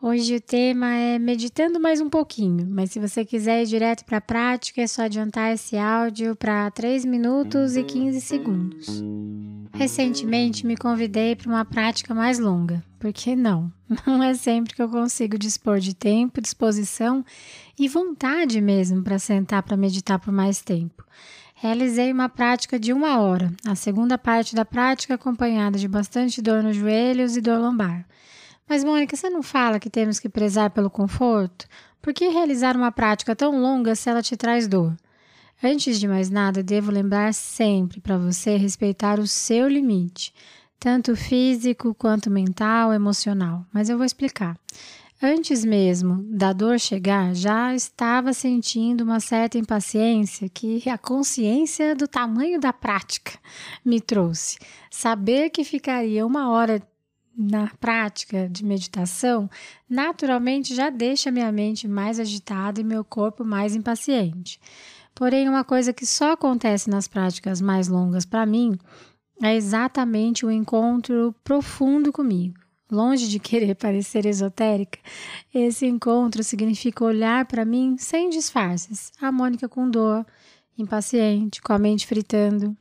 Hoje o tema é meditando mais um pouquinho, mas se você quiser ir direto para a prática, é só adiantar esse áudio para 3 minutos e 15 segundos. Recentemente me convidei para uma prática mais longa, porque não, não é sempre que eu consigo dispor de tempo, disposição e vontade mesmo para sentar para meditar por mais tempo. Realizei uma prática de uma hora, a segunda parte da prática acompanhada de bastante dor nos joelhos e dor lombar. Mas, Mônica, você não fala que temos que prezar pelo conforto? Por que realizar uma prática tão longa se ela te traz dor? Antes de mais nada, devo lembrar sempre para você respeitar o seu limite, tanto físico quanto mental, emocional. Mas eu vou explicar. Antes mesmo da dor chegar, já estava sentindo uma certa impaciência que a consciência do tamanho da prática me trouxe. Saber que ficaria uma hora na prática de meditação, naturalmente já deixa minha mente mais agitada e meu corpo mais impaciente. Porém, uma coisa que só acontece nas práticas mais longas para mim é exatamente o encontro profundo comigo. Longe de querer parecer esotérica, esse encontro significa olhar para mim sem disfarces, a Mônica com dor, impaciente, com a mente fritando,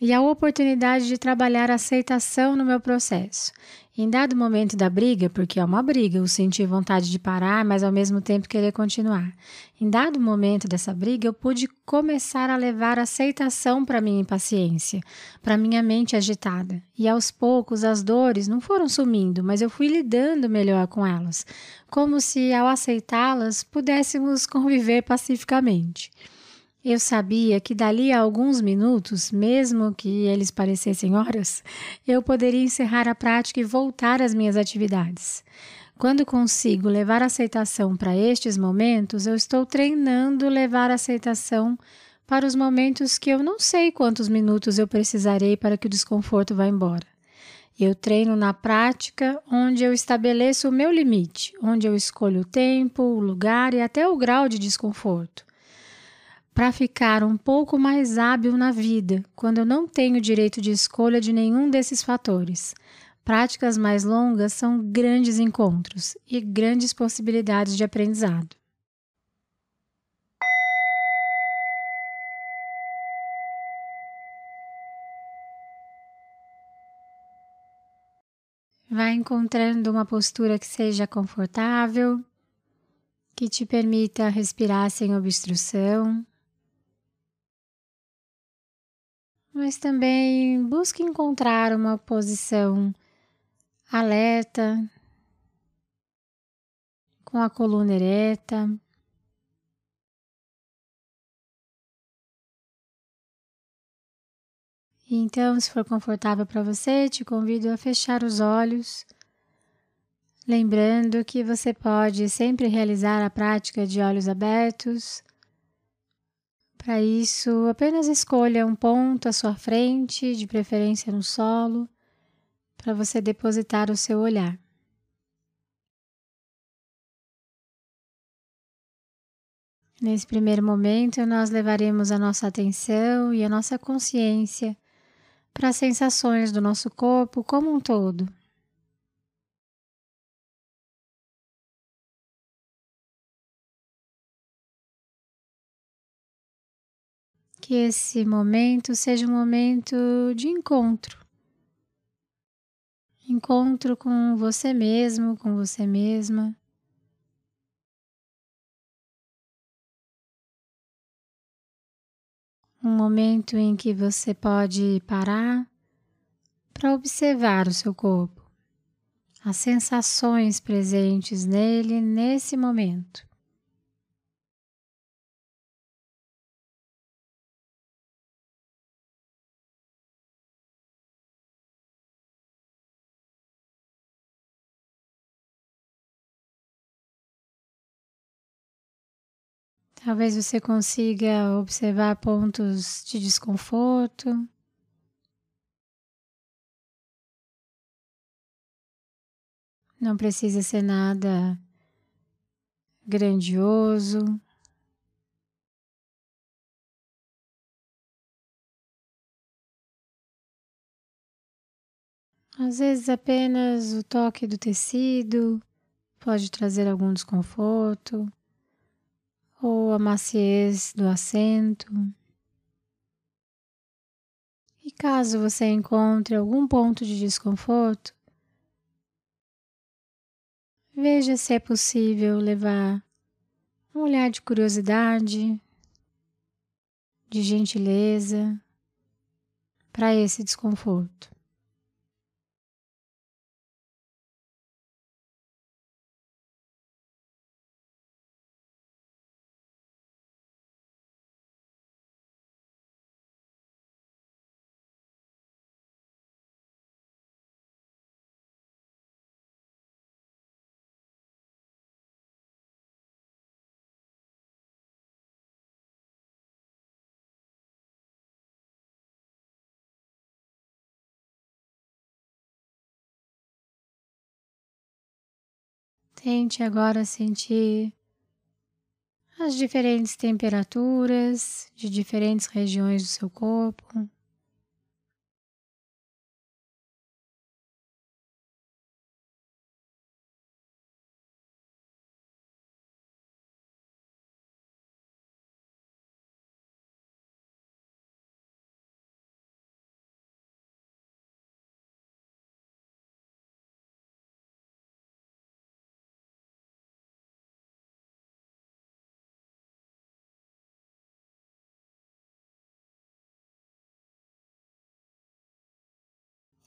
e a oportunidade de trabalhar a aceitação no meu processo. Em dado momento da briga, porque é uma briga, eu senti vontade de parar, mas ao mesmo tempo querer continuar. Em dado momento dessa briga, eu pude começar a levar aceitação para minha impaciência, para minha mente agitada. E aos poucos as dores não foram sumindo, mas eu fui lidando melhor com elas, como se ao aceitá-las pudéssemos conviver pacificamente. Eu sabia que dali a alguns minutos, mesmo que eles parecessem horas, eu poderia encerrar a prática e voltar às minhas atividades. Quando consigo levar aceitação para estes momentos, eu estou treinando levar aceitação para os momentos que eu não sei quantos minutos eu precisarei para que o desconforto vá embora. Eu treino na prática, onde eu estabeleço o meu limite, onde eu escolho o tempo, o lugar e até o grau de desconforto para ficar um pouco mais hábil na vida, quando eu não tenho direito de escolha de nenhum desses fatores. Práticas mais longas são grandes encontros e grandes possibilidades de aprendizado. Vai encontrando uma postura que seja confortável, que te permita respirar sem obstrução. Mas também busque encontrar uma posição alerta, com a coluna ereta. Então, se for confortável para você, te convido a fechar os olhos, lembrando que você pode sempre realizar a prática de olhos abertos para isso, apenas escolha um ponto à sua frente, de preferência no solo, para você depositar o seu olhar. Nesse primeiro momento, nós levaremos a nossa atenção e a nossa consciência para as sensações do nosso corpo como um todo. Que esse momento seja um momento de encontro. Encontro com você mesmo, com você mesma. Um momento em que você pode parar para observar o seu corpo, as sensações presentes nele nesse momento. Talvez você consiga observar pontos de desconforto. Não precisa ser nada grandioso. Às vezes apenas o toque do tecido pode trazer algum desconforto ou a maciez do assento. E caso você encontre algum ponto de desconforto, veja se é possível levar um olhar de curiosidade, de gentileza para esse desconforto. Tente agora sentir as diferentes temperaturas de diferentes regiões do seu corpo.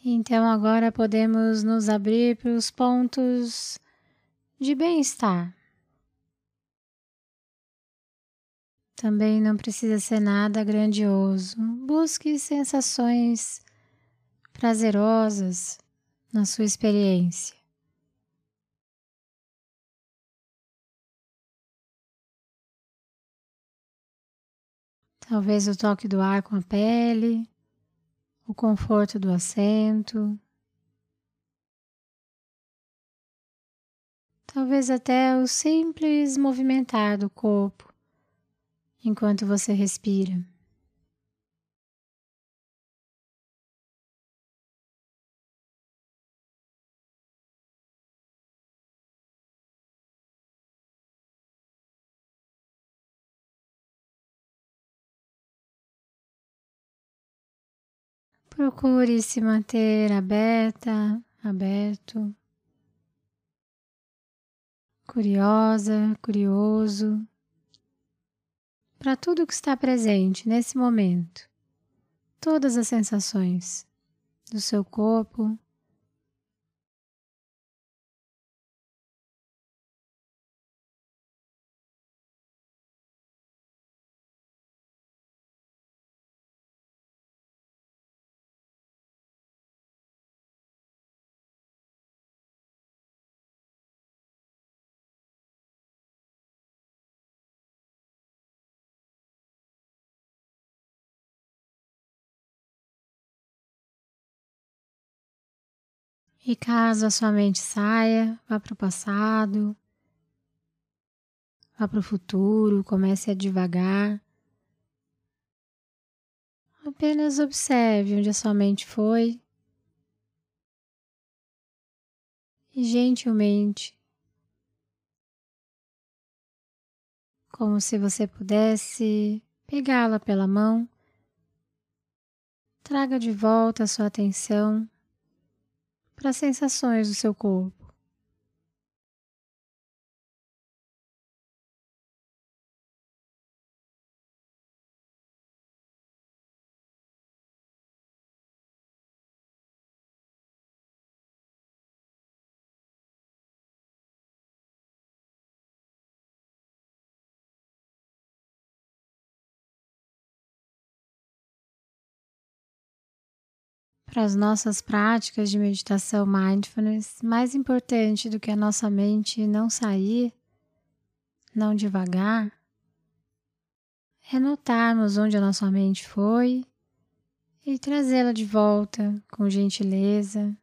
Então agora podemos nos abrir para os pontos de bem-estar. Também não precisa ser nada grandioso. Busque sensações prazerosas na sua experiência. Talvez o toque do ar com a pele o conforto do assento, talvez até o simples movimentar do corpo enquanto você respira. Procure se manter aberta, aberto, curiosa, curioso. Para tudo que está presente nesse momento, todas as sensações do seu corpo, E caso a sua mente saia, vá para o passado, vá para o futuro, comece a devagar. Apenas observe onde a sua mente foi e gentilmente, como se você pudesse pegá-la pela mão, traga de volta a sua atenção para as sensações do seu corpo. Para as nossas práticas de meditação mindfulness, mais importante do que a nossa mente não sair, não devagar, é notarmos onde a nossa mente foi e trazê-la de volta com gentileza.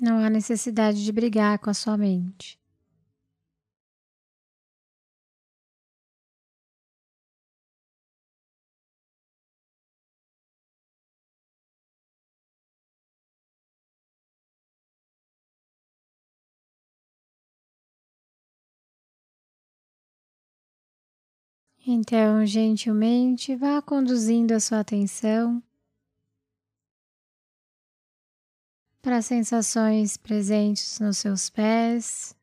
Não há necessidade de brigar com a sua mente. Então, gentilmente, vá conduzindo a sua atenção para as sensações presentes nos seus pés.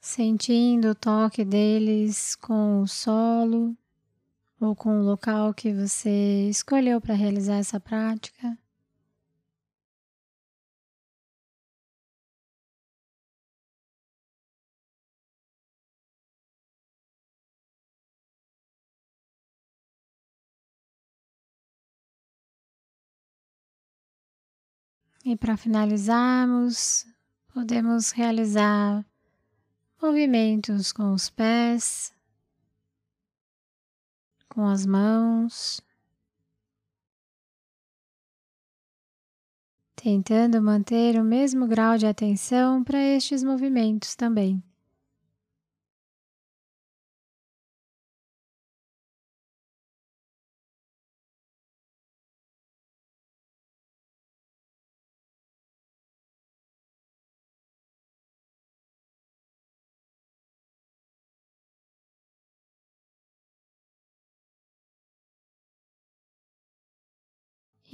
Sentindo o toque deles com o solo ou com o local que você escolheu para realizar essa prática. E para finalizarmos, podemos realizar movimentos com os pés, com as mãos, tentando manter o mesmo grau de atenção para estes movimentos também.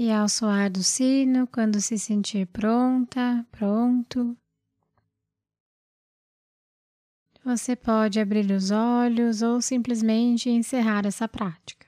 E ao soar do sino, quando se sentir pronta, pronto, você pode abrir os olhos ou simplesmente encerrar essa prática.